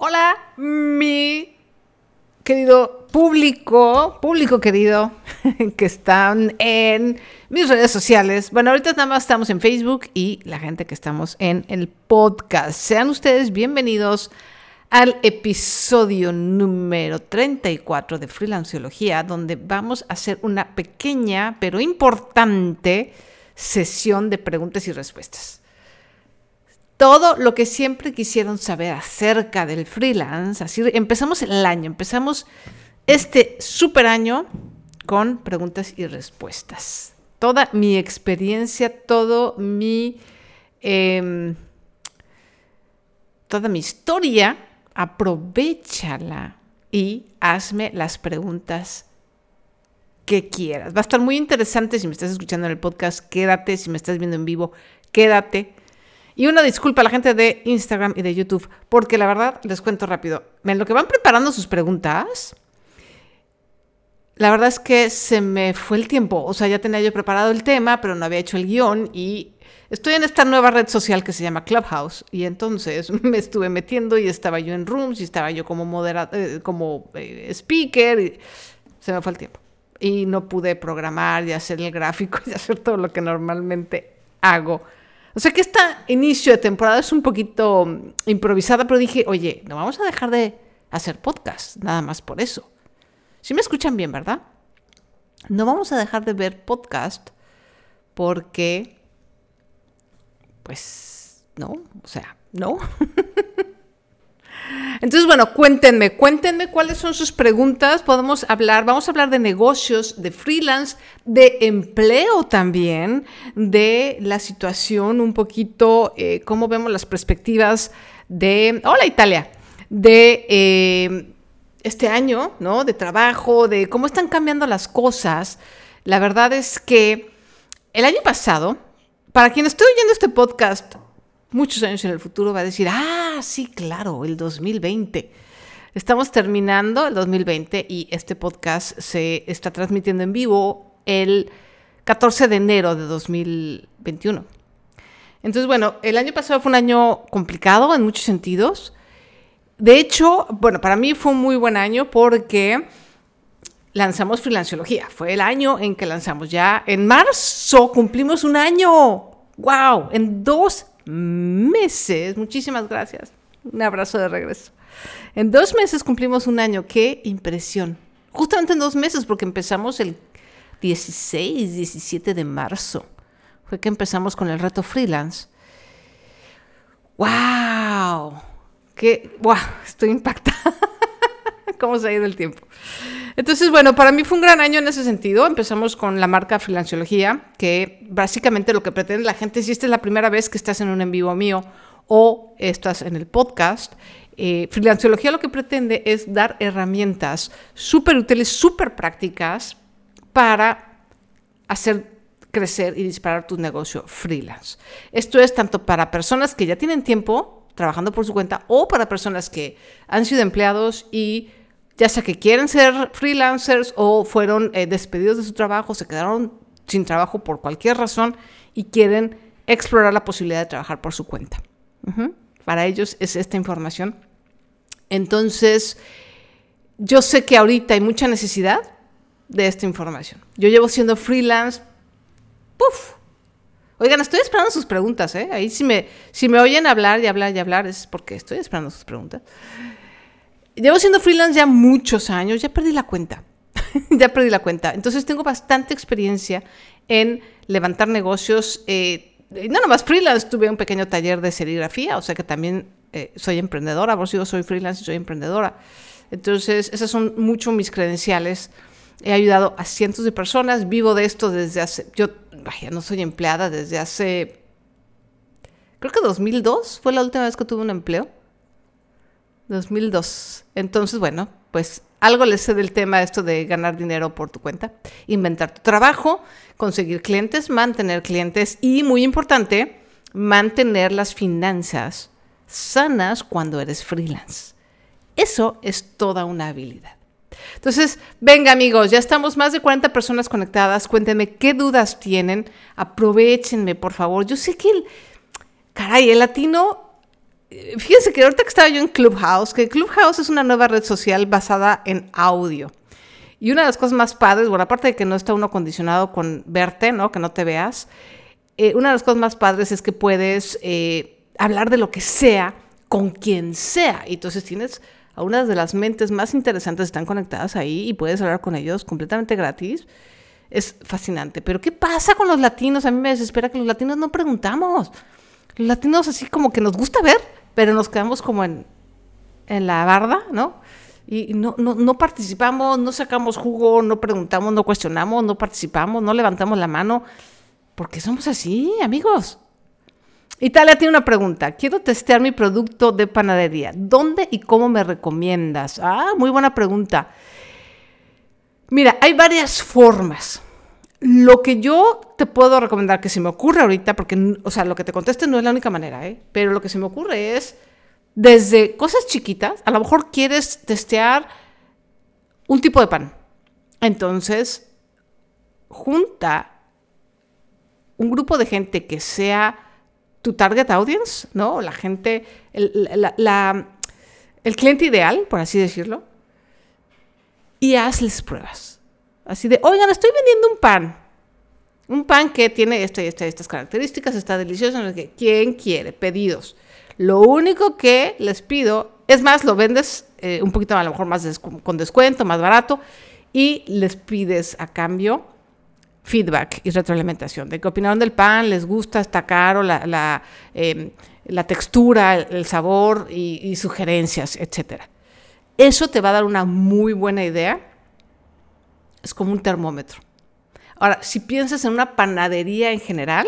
Hola, mi querido público, público querido, que están en mis redes sociales. Bueno, ahorita nada más estamos en Facebook y la gente que estamos en el podcast. Sean ustedes bienvenidos al episodio número 34 de Freelanceología, donde vamos a hacer una pequeña pero importante sesión de preguntas y respuestas todo lo que siempre quisieron saber acerca del freelance. Así empezamos el año, empezamos este super año con preguntas y respuestas. Toda mi experiencia, todo mi, em, toda mi historia, aprovechala y hazme las preguntas que quieras. Va a estar muy interesante si me estás escuchando en el podcast, quédate, si me estás viendo en vivo, quédate y una disculpa a la gente de Instagram y de YouTube, porque la verdad, les cuento rápido, en lo que van preparando sus preguntas, la verdad es que se me fue el tiempo. O sea, ya tenía yo preparado el tema, pero no había hecho el guion y estoy en esta nueva red social que se llama Clubhouse y entonces me estuve metiendo y estaba yo en rooms y estaba yo como moderador, eh, como eh, speaker y se me fue el tiempo. Y no pude programar y hacer el gráfico y hacer todo lo que normalmente hago o sea que este inicio de temporada es un poquito improvisada, pero dije, oye, no vamos a dejar de hacer podcast, nada más por eso. Si me escuchan bien, ¿verdad? No vamos a dejar de ver podcast porque, pues, no, o sea, no. Entonces, bueno, cuéntenme, cuéntenme cuáles son sus preguntas. Podemos hablar, vamos a hablar de negocios, de freelance, de empleo también, de la situación, un poquito, eh, cómo vemos las perspectivas de, hola Italia, de eh, este año, ¿no? De trabajo, de cómo están cambiando las cosas. La verdad es que el año pasado, para quien estoy oyendo este podcast, muchos años en el futuro va a decir, ah, sí, claro, el 2020. Estamos terminando el 2020 y este podcast se está transmitiendo en vivo el 14 de enero de 2021. Entonces, bueno, el año pasado fue un año complicado en muchos sentidos. De hecho, bueno, para mí fue un muy buen año porque lanzamos Freelanciología. Fue el año en que lanzamos ya. En marzo cumplimos un año. ¡Wow! En dos meses, muchísimas gracias. Un abrazo de regreso. En dos meses cumplimos un año. ¡Qué impresión! Justamente en dos meses, porque empezamos el 16, 17 de marzo. Fue que empezamos con el reto freelance. ¡Wow! ¡Qué! ¡Wow! Estoy impactada. ¿Cómo se ha ido el tiempo? Entonces, bueno, para mí fue un gran año en ese sentido. Empezamos con la marca Freelanciología, que básicamente lo que pretende la gente, si esta es la primera vez que estás en un en vivo mío o estás en el podcast, eh, Freelanciología lo que pretende es dar herramientas súper útiles, súper prácticas para hacer crecer y disparar tu negocio freelance. Esto es tanto para personas que ya tienen tiempo trabajando por su cuenta o para personas que han sido empleados y ya sea que quieren ser freelancers o fueron eh, despedidos de su trabajo, se quedaron sin trabajo por cualquier razón y quieren explorar la posibilidad de trabajar por su cuenta. Para ellos es esta información. Entonces, yo sé que ahorita hay mucha necesidad de esta información. Yo llevo siendo freelance. ¡Puf! Oigan, estoy esperando sus preguntas, ¿eh? Ahí si me, si me oyen hablar y hablar y hablar es porque estoy esperando sus preguntas. Llevo siendo freelance ya muchos años, ya perdí la cuenta. ya perdí la cuenta. Entonces tengo bastante experiencia en levantar negocios. Eh, no nomás freelance, tuve un pequeño taller de serigrafía, o sea que también eh, soy emprendedora, por si yo soy freelance y soy emprendedora. Entonces, esas son mucho mis credenciales. He ayudado a cientos de personas, vivo de esto desde hace, yo, vaya, no soy empleada desde hace, creo que 2002 fue la última vez que tuve un empleo. 2002. Entonces, bueno, pues algo le sé del tema esto de ganar dinero por tu cuenta, inventar tu trabajo, conseguir clientes, mantener clientes y, muy importante, mantener las finanzas sanas cuando eres freelance. Eso es toda una habilidad. Entonces, venga amigos, ya estamos más de 40 personas conectadas. Cuéntenme qué dudas tienen. Aprovechenme, por favor. Yo sé que el, caray, el latino fíjense que ahorita que estaba yo en Clubhouse, que Clubhouse es una nueva red social basada en audio. Y una de las cosas más padres, bueno, aparte de que no está uno condicionado con verte, ¿no? Que no te veas, eh, una de las cosas más padres es que puedes eh, hablar de lo que sea con quien sea. Y entonces tienes a una de las mentes más interesantes están conectadas ahí y puedes hablar con ellos completamente gratis. Es fascinante. Pero ¿qué pasa con los latinos? A mí me desespera que los latinos no preguntamos. Los latinos así como que nos gusta ver, pero nos quedamos como en, en la barda, ¿no? Y no, no, no, participamos, no sacamos jugo, no preguntamos, no cuestionamos, no participamos, no levantamos la mano, porque somos así, amigos. Italia tiene una pregunta. Quiero testear mi producto de panadería. ¿Dónde y cómo me recomiendas? Ah, muy buena pregunta. Mira, hay varias formas. Lo que yo te puedo recomendar, que se me ocurre ahorita, porque, o sea, lo que te conteste no es la única manera, ¿eh? pero lo que se me ocurre es desde cosas chiquitas, a lo mejor quieres testear un tipo de pan. Entonces, junta un grupo de gente que sea tu target audience, ¿no? La gente, el, el cliente ideal, por así decirlo, y hazles pruebas. Así de, oigan, estoy vendiendo un pan. Un pan que tiene este, este, estas características, está delicioso. ¿Quién quiere? Pedidos. Lo único que les pido, es más, lo vendes eh, un poquito a lo mejor más con descuento, más barato, y les pides a cambio feedback y retroalimentación de qué opinaron del pan, les gusta, está caro, la, la, em, textura, el, sabor y, y, sugerencias, etc. Eso te va a dar una muy buena idea. Es como un termómetro. Ahora, si piensas en una panadería en general,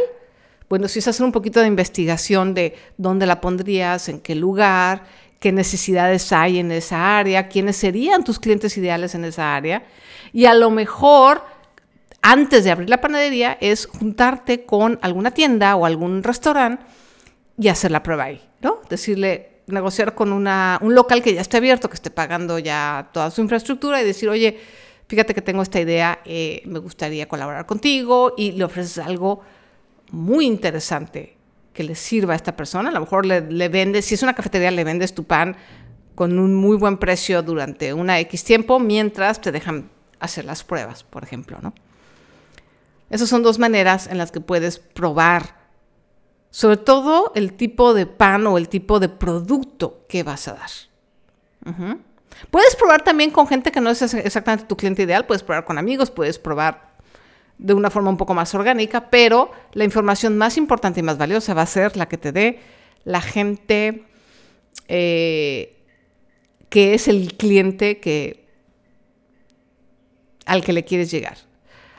bueno, si es hacer un poquito de investigación de dónde la pondrías, en qué lugar, qué necesidades hay en esa área, quiénes serían tus clientes ideales en esa área. Y a lo mejor, antes de abrir la panadería, es juntarte con alguna tienda o algún restaurante y hacer la prueba ahí, ¿no? Decirle, negociar con una, un local que ya esté abierto, que esté pagando ya toda su infraestructura y decir, oye, fíjate que tengo esta idea, eh, me gustaría colaborar contigo y le ofreces algo muy interesante que le sirva a esta persona. A lo mejor le, vendes, si es una cafetería, le vendes tu pan con un muy buen precio durante una X tiempo mientras te dejan hacer las pruebas, por ejemplo, ¿no? Esas son dos maneras en las que puedes probar, sobre todo el tipo de pan o el tipo de producto que vas a dar. Puedes probar también con gente que no es exactamente tu cliente ideal, puedes probar con amigos, puedes probar de una forma un poco más orgánica, pero la información más importante y más valiosa va a ser la que te dé la gente eh, que es el cliente que, al que le quieres llegar.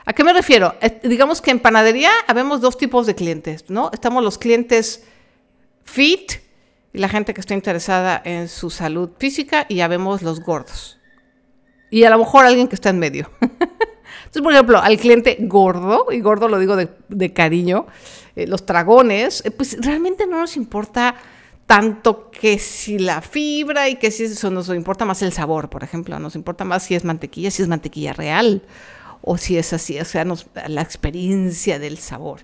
¿A qué me refiero? digamos que en panadería habemos dos tipos de clientes, ¿no? Estamos los clientes fit y la gente que está interesada en su salud física y ya vemos los gordos. Y a lo mejor alguien que está en medio. Entonces, por ejemplo, al cliente gordo, y gordo lo digo de, cariño, eh, los dragones, eh, pues realmente no nos importa tanto que si la fibra y que si eso nos importa más el sabor, por ejemplo, nos importa más si es mantequilla, si es mantequilla real o si es así, o sea, la experiencia del sabor.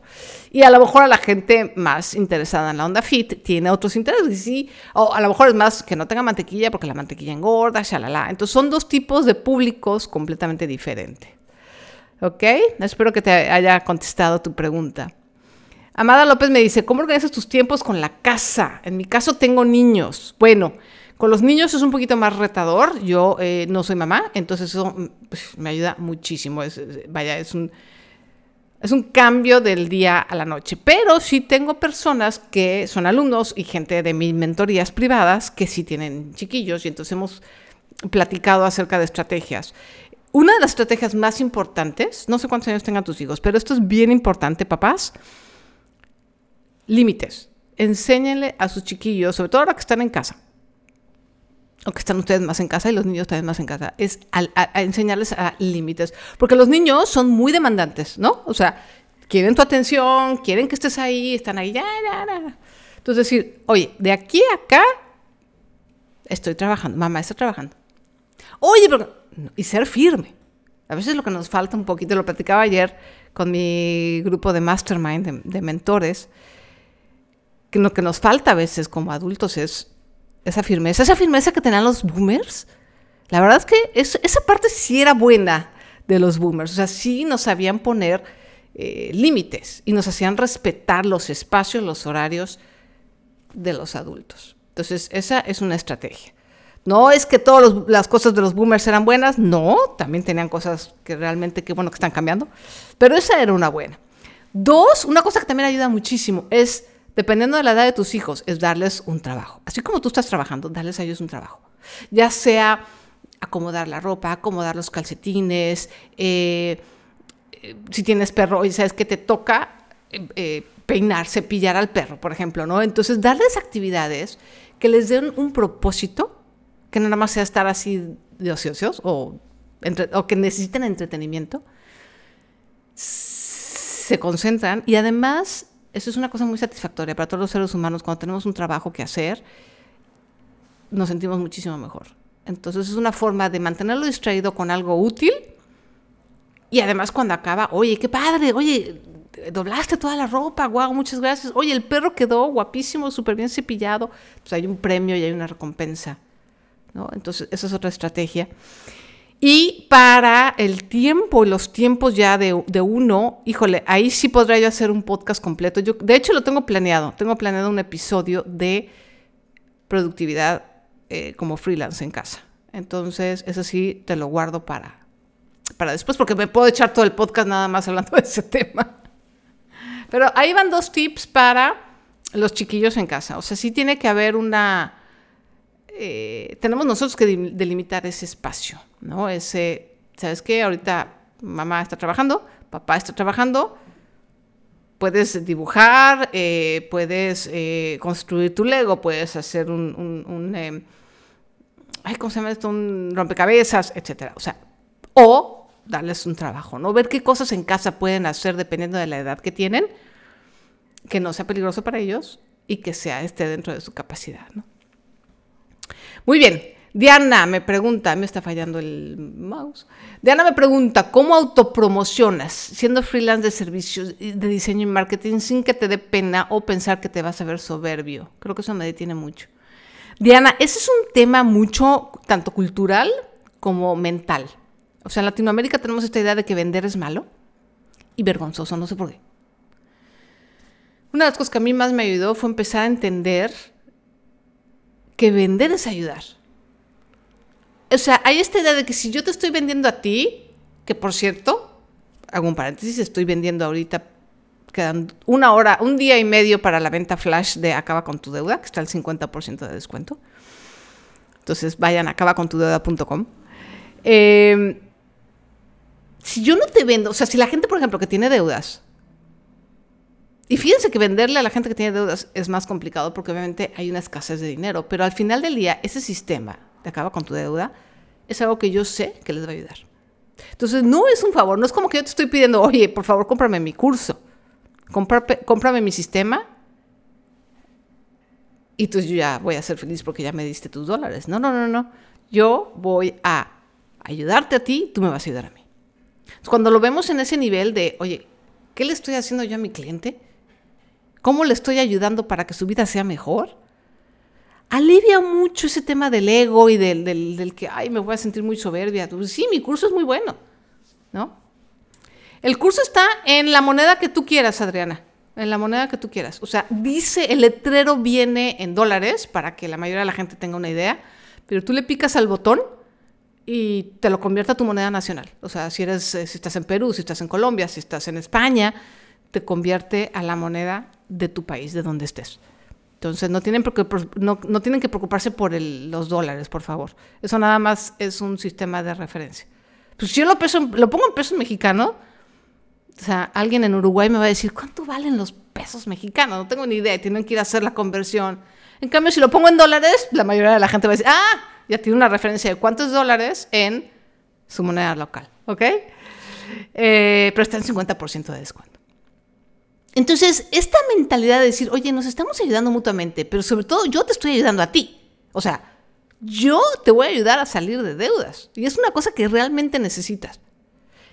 Y a lo mejor a la gente más interesada en la onda fit tiene otros intereses, sí, o a lo mejor es más que no tenga mantequilla porque la mantequilla engorda, shalala. Entonces son dos tipos de públicos completamente diferentes. ¿Ok? Espero que te haya contestado tu pregunta. Amada López me dice, ¿cómo organizas tus tiempos con la casa? En mi caso tengo niños. Bueno, con los niños es un poquito más retador. Yo eh, no soy mamá, entonces eso pues, me ayuda muchísimo. vaya, es un, es un cambio del día a la noche. Pero sí tengo personas que son alumnos y gente de mis mentorías privadas que sí tienen chiquillos y entonces hemos platicado acerca de estrategias. Una de las estrategias más importantes, no sé cuántos años tengan tus hijos, pero esto es bien importante, papás, límites. Enséñenle a sus chiquillos, sobre todo ahora que están en casa, o que están ustedes más en casa y los niños también más en casa, es a, enseñarles a límites. Porque los niños son muy demandantes, ¿no? O sea, quieren tu atención, quieren que estés ahí, están ahí, ya, ya, ya. Entonces decir, oye, de aquí a acá estoy trabajando, mamá está trabajando. Oye, pero y ser firme. A veces lo que nos falta un poquito, lo platicaba ayer con mi grupo de mastermind, de, mentores, que lo que nos falta a veces como adultos es esa firmeza, esa firmeza que tenían los boomers. La verdad es que esa parte sí era buena de los boomers, o sea, sí nos sabían poner eh, límites y nos hacían respetar los espacios, los horarios de los adultos. Entonces, esa es una estrategia. No es que todas las cosas de los boomers eran buenas, no, también tenían cosas que realmente, qué bueno que están cambiando, pero esa era una buena. Dos, una cosa que también ayuda muchísimo es, dependiendo de la edad de tus hijos, es darles un trabajo. Así como tú estás trabajando, darles a ellos un trabajo. Ya sea acomodar la ropa, acomodar los calcetines, eh, eh, si tienes perro y sabes que te toca eh, peinar, cepillar al perro, por ejemplo, ¿no? Entonces, darles actividades que les den un propósito que nada más sea estar así de ociosos o que necesiten entretenimiento, se concentran y además eso es una cosa muy satisfactoria para todos los seres humanos cuando tenemos un trabajo que hacer, nos sentimos muchísimo mejor. Entonces es una forma de mantenerlo distraído con algo útil y además cuando acaba, oye, qué padre, oye, doblaste toda la ropa, guau, muchas gracias. Oye, el perro quedó guapísimo, súper bien cepillado. Pues hay un premio y hay una recompensa. Entonces, esa es otra estrategia. Y para el tiempo y los tiempos ya de, uno, híjole, ahí sí podría yo hacer un podcast completo. Yo, de hecho, lo tengo planeado. Tengo planeado un episodio de productividad eh, como freelance en casa. Entonces, eso sí, te lo guardo para, para después, porque me puedo echar todo el podcast nada más hablando de ese tema. Pero ahí van dos tips para los chiquillos en casa. O sea, sí tiene que haber una eh, tenemos nosotros que delimitar ese espacio, ¿no? Ese, ¿sabes qué? Ahorita mamá está trabajando, papá está trabajando, puedes dibujar, eh, puedes eh, construir tu Lego, puedes hacer un, un, ¿cómo se llama esto? Un rompecabezas, etcétera. O sea, o darles un trabajo, ¿no? Ver qué cosas en casa pueden hacer dependiendo de la edad que tienen, que no sea peligroso para ellos y que sea esté dentro de su capacidad, ¿no? Muy bien. Diana me pregunta, me está fallando el mouse. Diana me pregunta, ¿cómo autopromocionas siendo freelance de servicios de diseño y marketing sin que te dé pena o pensar que te vas a ver soberbio? Creo que eso me detiene mucho. Diana, ese es un tema mucho, tanto cultural como mental. O sea, en Latinoamérica tenemos esta idea de que vender es malo y vergonzoso, no sé por qué. Una de las cosas que a mí más me ayudó fue empezar a entender que vender es ayudar. O sea, hay esta idea de que si yo te estoy vendiendo a ti, que por cierto, hago un paréntesis, estoy vendiendo ahorita, quedan una hora, un día y medio para la venta flash de Acaba con tu deuda, que está al 50% de descuento. Entonces vayan a acabacontudeuda.com. Eh, si yo no te vendo, o sea, si la gente, por ejemplo, que tiene deudas, y fíjense que venderle a la gente que tiene deudas es más complicado porque obviamente hay una escasez de dinero, pero al final del día ese sistema de acaba con tu deuda es algo que yo sé que les va a ayudar. Entonces no es un favor, no es como que yo te estoy pidiendo, oye, por favor cómprame mi curso, cómprame, mi sistema y entonces yo ya voy a ser feliz porque ya me diste tus dólares. No, no, no, no. Yo voy a ayudarte a ti, tú me vas a ayudar a mí. cuando lo vemos en ese nivel de, oye, ¿qué le estoy haciendo yo a mi cliente? ¿Cómo le estoy ayudando para que su vida sea mejor? Alivia mucho ese tema del ego y del, que, ay, me voy a sentir muy soberbia. Sí, mi curso es muy bueno, ¿no? El curso está en la moneda que tú quieras, Adriana. En la moneda que tú quieras. O sea, dice, el letrero viene en dólares para que la mayoría de la gente tenga una idea, pero tú le picas al botón y te lo convierte a tu moneda nacional. O sea, si eres, eh, si estás en Perú, si estás en Colombia, si estás en España, te convierte a la moneda de tu país, de donde estés. Entonces, no tienen, no, no tienen que preocuparse por los dólares, por favor. Eso nada más es un sistema de referencia. Pues si yo lo, peso, lo pongo en pesos mexicanos, o sea, alguien en Uruguay me va a decir, ¿cuánto valen los pesos mexicanos? No tengo ni idea, tienen que ir a hacer la conversión. En cambio, si lo pongo en dólares, la mayoría de la gente va a decir, ah, ya tiene una referencia de cuántos dólares en su moneda local, ¿ok? Eh, pero está en 50% de descuento. Entonces, esta mentalidad de decir, oye, nos estamos ayudando mutuamente, pero sobre todo yo te estoy ayudando a ti. O sea, yo te voy a ayudar a salir de deudas. Y es una cosa que realmente necesitas.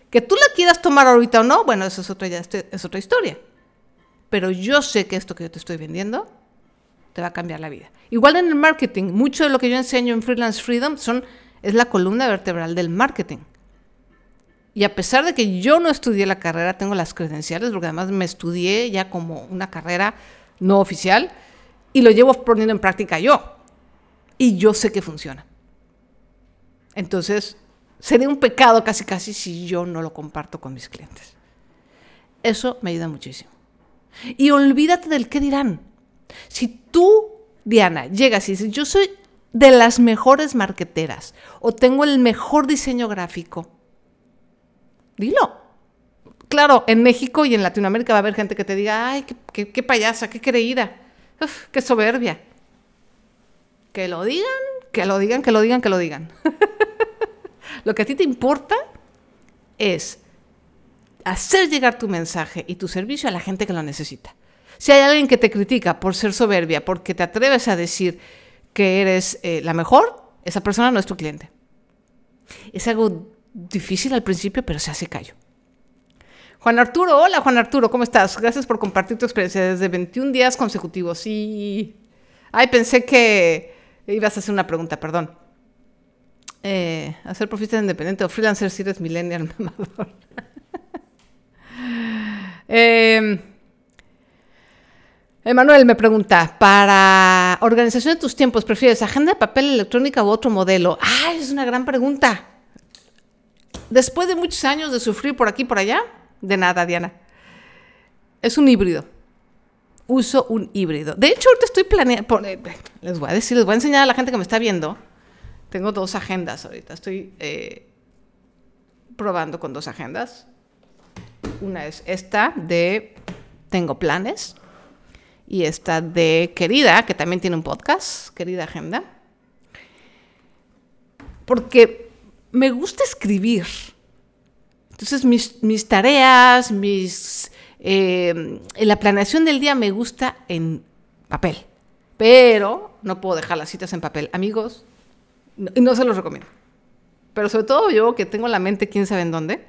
Que tú la quieras tomar ahorita o no, bueno, eso es otra, es otra historia. Pero yo sé que esto que yo te estoy vendiendo te va a cambiar la vida. Igual en el marketing, mucho de lo que yo enseño en Freelance Freedom son, es la columna vertebral del marketing. Y a pesar de que yo no estudié la carrera, tengo las credenciales, porque además me estudié ya como una carrera no oficial y lo llevo poniendo en práctica yo. Y yo sé que funciona. Entonces, sería un pecado casi casi si yo no lo comparto con mis clientes. Eso me ayuda muchísimo. Y olvídate del qué dirán. Si tú, Diana, llegas y dices, yo soy de las mejores marqueteras o tengo el mejor diseño gráfico, dilo. Claro, en México y en Latinoamérica va a haber gente que te diga, ay, qué, payasa, qué creída, qué soberbia. Que lo digan, que lo digan, que lo digan, que lo digan. lo que a ti te importa es hacer llegar tu mensaje y tu servicio a la gente que lo necesita. Si hay alguien que te critica por ser soberbia, porque te atreves a decir que eres eh, la mejor, esa persona no es tu cliente. Es algo difícil al principio, pero se hace callo. Juan Arturo, hola Juan Arturo, ¿cómo estás? Gracias por compartir tu experiencia desde 21 días consecutivos. Sí. Ay, pensé que ibas a hacer una pregunta, perdón. Eh, hacer profista independiente o freelancer si eres millennial mamador. eh, me pregunta, para organización de tus tiempos, ¿prefieres agenda de papel electrónica u otro modelo? Ah, es una gran pregunta. Después de muchos años de sufrir por aquí y por allá, de nada, Diana. Es un híbrido. Uso un híbrido. De hecho, ahorita estoy planeando, eh, les voy a decir, les voy a enseñar a la gente que me está viendo. Tengo dos agendas ahorita. Estoy eh, probando con dos agendas. Una es esta de Tengo planes y esta de Querida, que también tiene un podcast, Querida Agenda. Porque me gusta escribir. Entonces mis, tareas, mis, eh, la planeación del día me gusta en papel. Pero no puedo dejar las citas en papel. Amigos, no, no se los recomiendo. Pero sobre todo yo que tengo la mente quién sabe en dónde.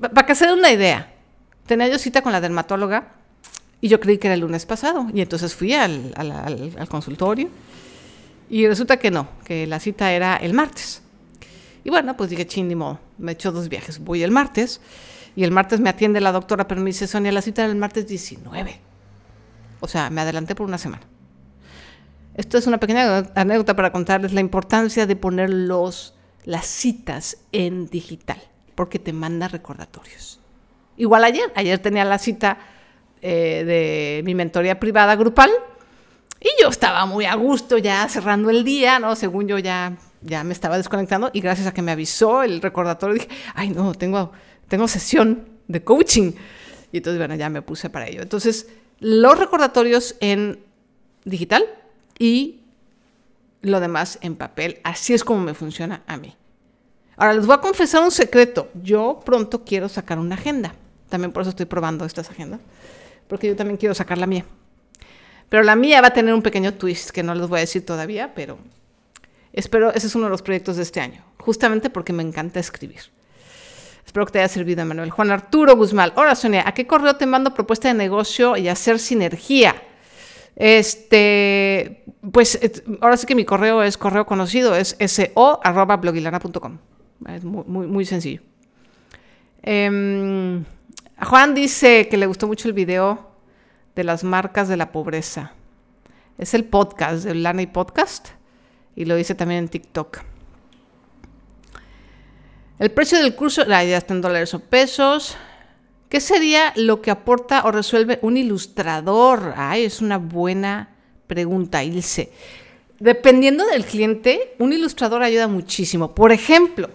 Para que se den una idea. Tenía yo cita con la dermatóloga y yo creí que era el lunes pasado. Y entonces fui al, consultorio y resulta que no, que la cita era el martes. Y bueno, pues dije, ching, me he hecho dos viajes. Voy el martes y el martes me atiende la doctora, pero me dice, Sonia, la cita era el martes 19. O sea, me adelanté por una semana. Esto es una pequeña anécdota para contarles la importancia de poner los, las citas en digital, porque te manda recordatorios. Igual ayer, ayer tenía la cita eh, de mi mentoría privada grupal. Y yo estaba muy a gusto ya cerrando el día, ¿no? Según yo ya, ya me estaba desconectando y gracias a que me avisó el recordatorio dije, ay no, tengo, tengo sesión de coaching. Y entonces, bueno, ya me puse para ello. Entonces, los recordatorios en digital y lo demás en papel. Así es como me funciona a mí. Ahora, les voy a confesar un secreto. Yo pronto quiero sacar una agenda. También por eso estoy probando estas agendas porque yo también quiero sacar la mía. Pero la mía va a tener un pequeño twist que no les voy a decir todavía, pero espero, ese es uno de los proyectos de este año, justamente porque me encanta escribir. Espero que te haya servido, Emanuel. Juan Arturo Guzmán. Hola, Sonia. ¿A qué correo te mando propuesta de negocio y hacer sinergia? Este, pues ahora sí que mi correo es correo conocido, es so.blogilana.com. Es muy, muy, sencillo. Eh, Juan dice que le gustó mucho el video de las marcas de la pobreza. Es el podcast, el Lana y Podcast, y lo dice también en TikTok. El precio del curso, la ya está en dólares o pesos. ¿Qué sería lo que aporta o resuelve un ilustrador? Ay, es una buena pregunta, Ilse. Dependiendo del cliente, un ilustrador ayuda muchísimo. Por ejemplo,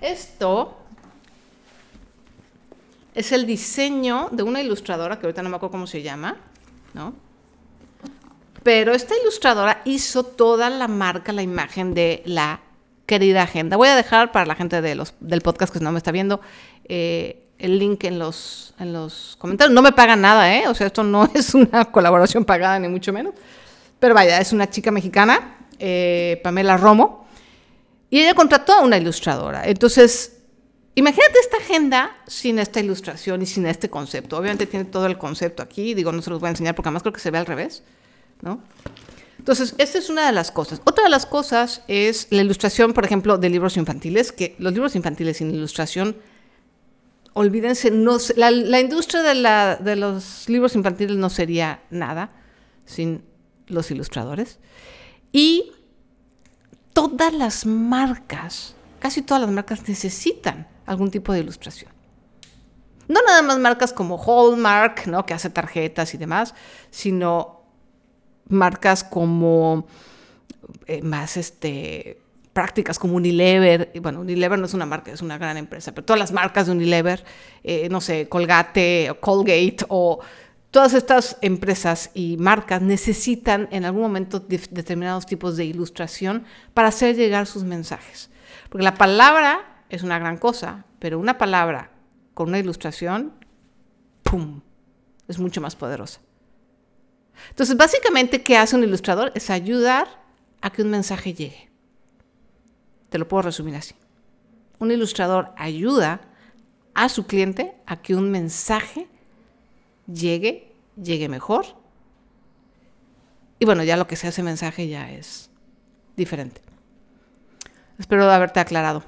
esto es el diseño de una ilustradora, que ahorita no me acuerdo cómo se llama, ¿no? Pero esta ilustradora hizo toda la marca, la imagen de la querida agenda. Voy a dejar para la gente del podcast que no me está viendo eh, el link en los, en los comentarios. No me pagan nada, ¿eh? O sea, esto no es una colaboración pagada, ni mucho menos. Pero vaya, es una chica mexicana, eh, Pamela Romo, y ella contrató a una ilustradora. Entonces, Imagínate esta agenda sin esta ilustración y sin este concepto. Obviamente tiene todo el concepto aquí, digo, no se los voy a enseñar porque además creo que se ve al revés, ¿no? Entonces, esta es una de las cosas. Otra de las cosas es la ilustración, por ejemplo, de libros infantiles, que los libros infantiles sin ilustración, olvídense, la, industria de, de los libros infantiles no sería nada sin los ilustradores. Y todas las marcas, casi todas las marcas necesitan algún tipo de ilustración. No nada más marcas como Hallmark, ¿no? que hace tarjetas y demás, sino marcas como eh, más este, prácticas como Unilever. Bueno, Unilever no es una marca, es una gran empresa, pero todas las marcas de Unilever, eh, no sé, Colgate o Colgate o todas estas empresas y marcas necesitan en algún momento determinados tipos de ilustración para hacer llegar sus mensajes. Porque la palabra es una gran cosa, pero una palabra con una ilustración, ¡pum!, es mucho más poderosa. Entonces, básicamente, ¿qué hace un ilustrador? Es ayudar a que un mensaje llegue. Te lo puedo resumir así. Un ilustrador ayuda a su cliente a que un mensaje llegue, llegue mejor. Y bueno, ya lo que sea ese mensaje ya es diferente. Espero haberte aclarado.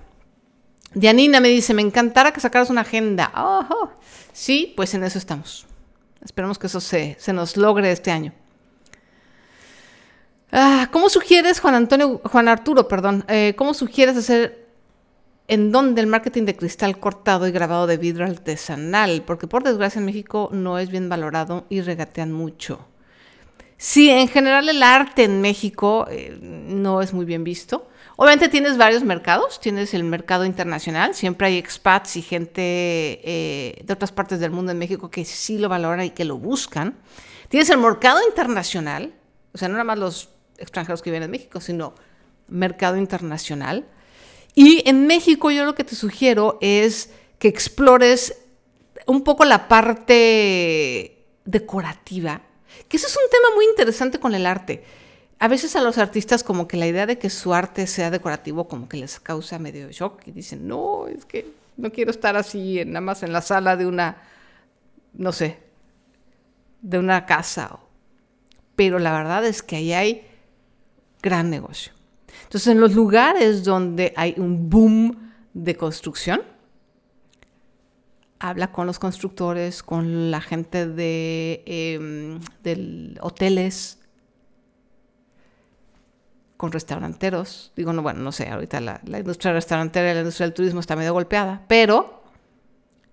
Dianina me dice, me encantará que sacaras una agenda. Sí, pues en eso estamos. Esperemos que eso se, se nos logre este año. Ah, ¿Cómo sugieres, Juan Antonio, Juan Arturo, perdón, eh, cómo sugieres hacer en dónde el marketing de cristal cortado y grabado de vidrio artesanal? Porque por desgracia en México no es bien valorado y regatean mucho. Sí, en general el arte en México eh, no es muy bien visto. Obviamente tienes varios mercados, tienes el mercado internacional, siempre hay expats y gente eh, de otras partes del mundo en México que sí lo valoran y que lo buscan. Tienes el mercado internacional, o sea, no nada más los extranjeros que vienen a México, sino mercado internacional. Y en México yo lo que te sugiero es que explores un poco la parte decorativa, que eso es un tema muy interesante con el arte a veces a los artistas como que la idea de que su arte sea decorativo como que les causa medio shock y dicen, no, es que no quiero estar así nada más en la sala de una, no sé, de una casa. Pero la verdad es que ahí hay gran negocio. Entonces, en los lugares donde hay un boom de construcción, habla con los constructores, con la gente de, eh, hoteles, con restauranteros. Digo, no, bueno, no sé, ahorita la, industria restaurantera y la industria del turismo está medio golpeada, pero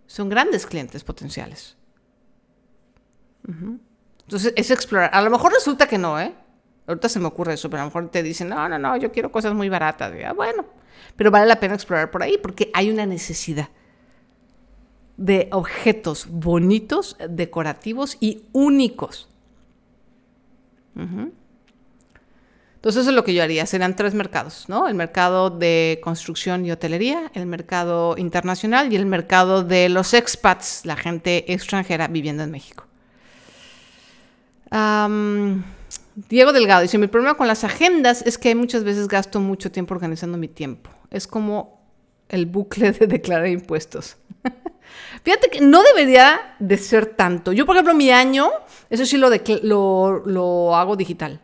son grandes clientes potenciales. Entonces, es explorar. A lo mejor resulta que no, ¿eh? Ahorita se me ocurre eso, pero a lo mejor te dicen, no, no, no, yo quiero cosas muy baratas. Ah, bueno, pero vale la pena explorar por ahí porque hay una necesidad de objetos bonitos, decorativos y únicos. Entonces eso es lo que yo haría. Serán tres mercados, ¿no? El mercado de construcción y hotelería, el mercado internacional y el mercado de los expats, la gente extranjera viviendo en México. Diego Delgado dice, mi problema con las agendas es que muchas veces gasto mucho tiempo organizando mi tiempo. Es como el bucle de declarar impuestos. Fíjate que no debería de ser tanto. Yo, por ejemplo, mi año, eso sí lo, lo, lo hago digital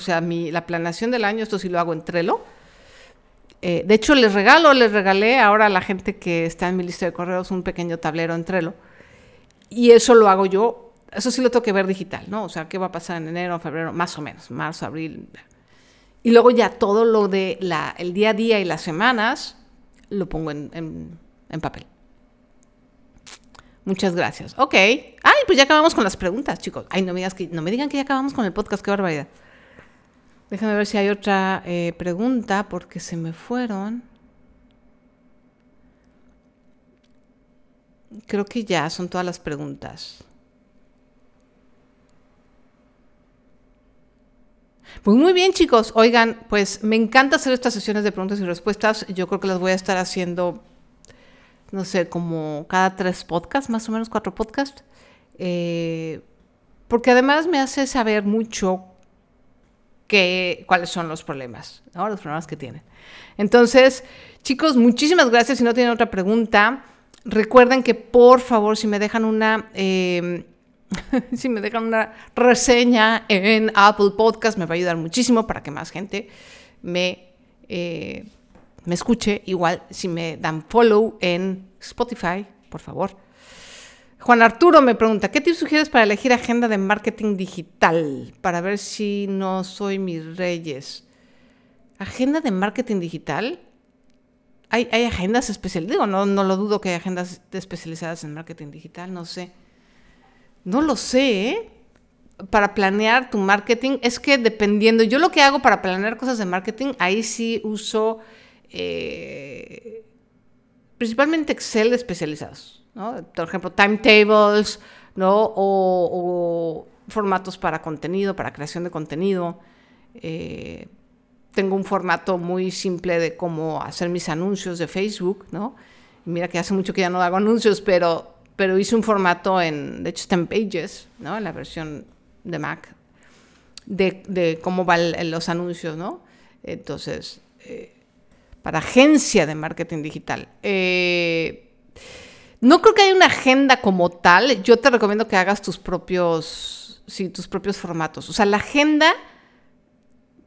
o sea, mi, la planeación del año, esto sí lo hago en Trello. Eh, de hecho, les regalo, les regalé ahora a la gente que está en mi lista de correos un pequeño tablero en Trello. Y eso lo hago yo, eso sí lo tengo que ver digital, ¿no? O sea, ¿qué va a pasar en enero, febrero, más o menos, marzo, abril? Y luego ya todo lo de la, el día a día y las semanas lo pongo en, en papel. Muchas gracias. Ok. Ay, pues ya acabamos con las preguntas, chicos. Ay, no me, digas que, no me digan que ya acabamos con el podcast, qué barbaridad. Déjame ver si hay otra eh, pregunta porque se me fueron. Creo que ya son todas las preguntas. Pues muy bien chicos, oigan, pues me encanta hacer estas sesiones de preguntas y respuestas. Yo creo que las voy a estar haciendo, no sé, como cada tres podcasts, más o menos cuatro podcasts. Eh, porque además me hace saber mucho cuáles son los problemas, ¿no? los problemas que tienen. Entonces, chicos, muchísimas gracias. Si no tienen otra pregunta, recuerden que por favor, si me dejan una... Eh, si me dejan una reseña en Apple Podcast, me va a ayudar muchísimo para que más gente me, eh, me escuche. Igual, si me dan follow en Spotify, por favor. Juan Arturo me pregunta, ¿qué tips sugieres para elegir agenda de marketing digital? Para ver si no soy mis reyes. ¿Agenda de marketing digital? ¿Hay, hay agendas especializadas? Digo, no, no lo dudo que hay agendas especializadas en marketing digital, no sé. No lo sé, ¿eh? Para planear tu marketing, es que dependiendo, yo lo que hago para planear cosas de marketing, ahí sí uso eh, principalmente Excel especializados. Por ejemplo, timetables, ¿no? O, formatos para contenido, para creación de contenido. Eh, tengo un formato muy simple de cómo hacer mis anuncios de Facebook, ¿no? mira que hace mucho que ya no hago anuncios, pero, pero hice un formato en, de hecho está en Pages, ¿no? En la versión de Mac, de, cómo van los anuncios, ¿no? Entonces, eh, para agencia de marketing digital. Eh, no creo que haya una agenda como tal. Yo te recomiendo que hagas tus propios, sí, tus propios formatos. O sea, la agenda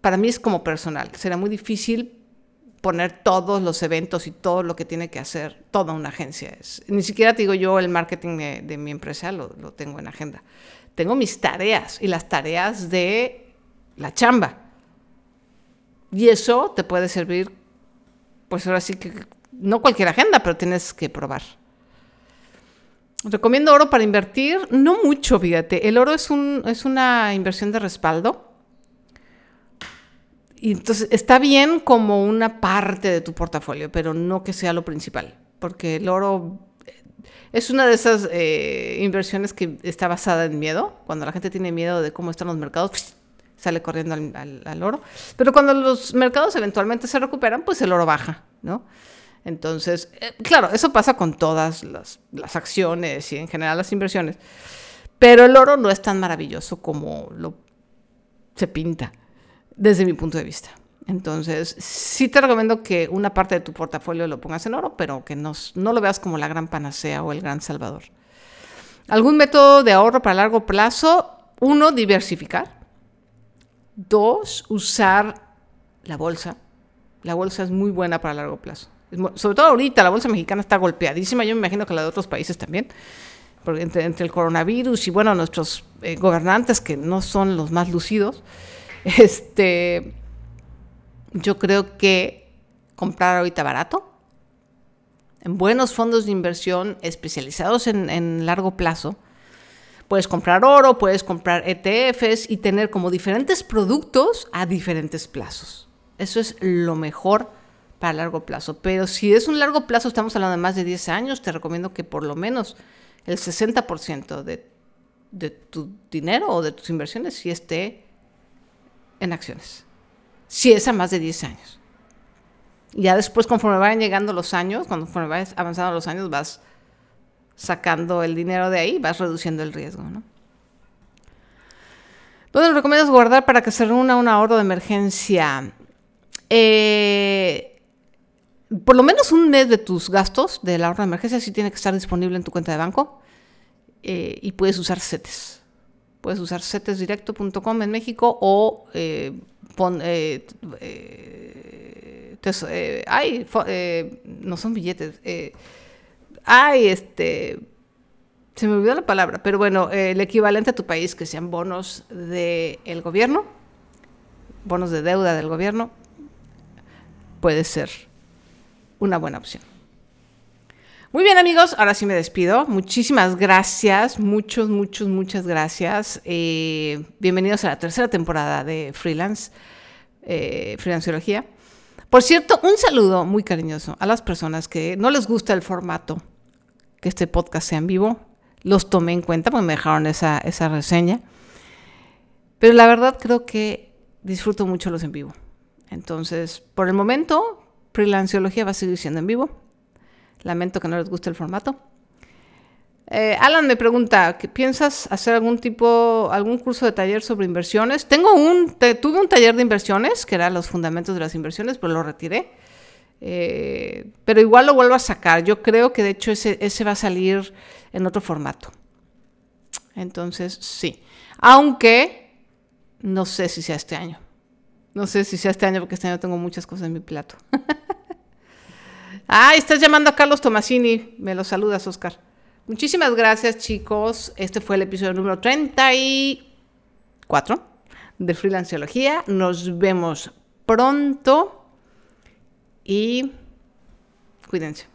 para mí es como personal. Será muy difícil poner todos los eventos y todo lo que tiene que hacer toda una agencia. Es, ni siquiera te digo yo el marketing de, mi empresa lo, lo, tengo en agenda. Tengo mis tareas y las tareas de la chamba. Y eso te puede servir, pues ahora sí que no cualquier agenda, pero tienes que probar. Recomiendo oro para invertir, no mucho, fíjate. El oro es, un, es una inversión de respaldo. Y entonces está bien como una parte de tu portafolio, pero no que sea lo principal, porque el oro eh, es una de esas eh, inversiones que está basada en miedo. Cuando la gente tiene miedo de cómo están los mercados, sale corriendo al, oro. Pero cuando los mercados eventualmente se recuperan, pues el oro baja, ¿no? Entonces, eh, claro, eso pasa con todas las, acciones y en general las inversiones. Pero el oro no es tan maravilloso como lo se pinta, desde mi punto de vista. Entonces, sí te recomiendo que una parte de tu portafolio lo pongas en oro, pero que no, no lo veas como la gran panacea o el gran salvador. ¿Algún método de ahorro para largo plazo? Uno, diversificar. Dos, usar la bolsa. La bolsa es muy buena para largo plazo sobre todo ahorita, la bolsa mexicana está golpeadísima, yo me imagino que la de otros países también, porque entre, el coronavirus y bueno, nuestros eh, gobernantes que no son los más lucidos, este, yo creo que comprar ahorita barato, en buenos fondos de inversión especializados en, en largo plazo, puedes comprar oro, puedes comprar ETFs y tener como diferentes productos a diferentes plazos. Eso es lo mejor para largo plazo. Pero si es un largo plazo, estamos hablando de más de 10 años, te recomiendo que por lo menos el 60% de, de tu dinero o de tus inversiones sí esté en acciones. Si es a más de 10 años. Ya después, conforme vayan llegando los años, conforme vayas avanzando los años, vas sacando el dinero de ahí, vas reduciendo el riesgo, ¿no? ¿Dónde recomiendas guardar para que se reúna un ahorro de emergencia? Eh, por lo menos un mes de tus gastos del ahorro de emergencia sí tiene que estar disponible en tu cuenta de banco eh, y puedes usar CETES. Puedes usar cetesdirecto.com en México o eh, pon, eh, hay, no son billetes, hay este, se me olvidó la palabra, pero bueno, el equivalente a tu país que sean bonos del gobierno, bonos de deuda del gobierno, puede ser una buena opción. Muy bien amigos, ahora sí me despido. Muchísimas gracias, muchos, muchos, muchas gracias. Eh, bienvenidos a la tercera temporada de Freelance, eh. Por cierto, un saludo muy cariñoso a las personas que no les gusta el formato, que este podcast sea en vivo. Los tomé en cuenta porque me dejaron esa, esa reseña. Pero la verdad creo que disfruto mucho los en vivo. Entonces, por el momento, Freelanciología va a seguir siendo en vivo. Lamento que no les guste el formato. Eh, Alan me pregunta, ¿piensas hacer algún tipo, algún curso de taller sobre inversiones? Tengo un, tuve un taller de inversiones, que era los fundamentos de las inversiones, pero lo retiré. Eh, pero igual lo vuelvo a sacar. Yo creo que de hecho ese, ese va a salir en otro formato. Entonces, sí. Aunque no sé si sea este año. No sé si sea este año porque este año tengo muchas cosas en mi plato. ah, estás llamando a Carlos Tomasini. Me lo saludas, Oscar. Muchísimas gracias, chicos. Este fue el episodio número 34 de Freelanceología. Nos vemos pronto y cuídense.